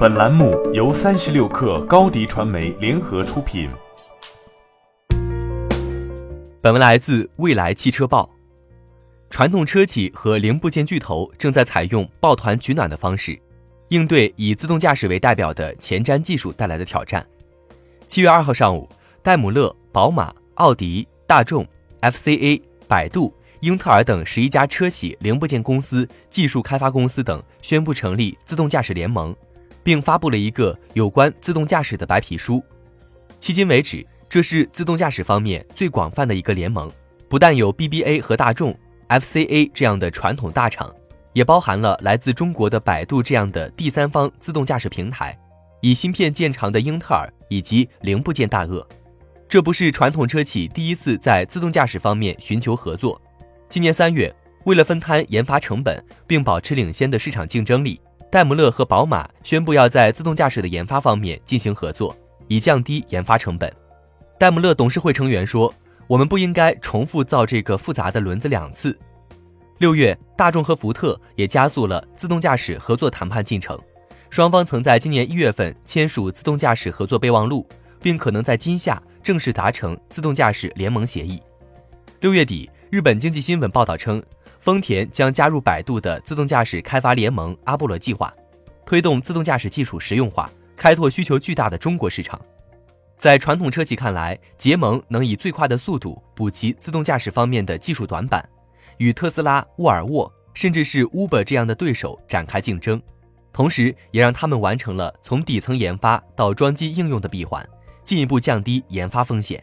本栏目由三十六氪高低传媒联合出品。本文来自未来汽车报。传统车企和零部件巨头正在采用抱团取暖的方式，应对以自动驾驶为代表的前瞻技术带来的挑战。七月二号上午，戴姆勒、宝马、奥迪、大众、FCA、百度。英特尔等十一家车企、零部件公司、技术开发公司等宣布成立自动驾驶联盟，并发布了一个有关自动驾驶的白皮书。迄今为止，这是自动驾驶方面最广泛的一个联盟，不但有 BBA 和大众、FCA 这样的传统大厂，也包含了来自中国的百度这样的第三方自动驾驶平台，以芯片见长的英特尔以及零部件大鳄。这不是传统车企第一次在自动驾驶方面寻求合作。今年三月，为了分摊研发成本并保持领先的市场竞争力，戴姆勒和宝马宣布要在自动驾驶的研发方面进行合作，以降低研发成本。戴姆勒董事会成员说：“我们不应该重复造这个复杂的轮子两次。”六月，大众和福特也加速了自动驾驶合作谈判进程，双方曾在今年一月份签署自动驾驶合作备忘录，并可能在今夏正式达成自动驾驶联盟协议。六月底。日本经济新闻报道称，丰田将加入百度的自动驾驶开发联盟阿波罗计划，推动自动驾驶技术实用化，开拓需求巨大的中国市场。在传统车企看来，结盟能以最快的速度补齐自动驾驶方面的技术短板，与特斯拉、沃尔沃甚至是 Uber 这样的对手展开竞争，同时也让他们完成了从底层研发到装机应用的闭环，进一步降低研发风险。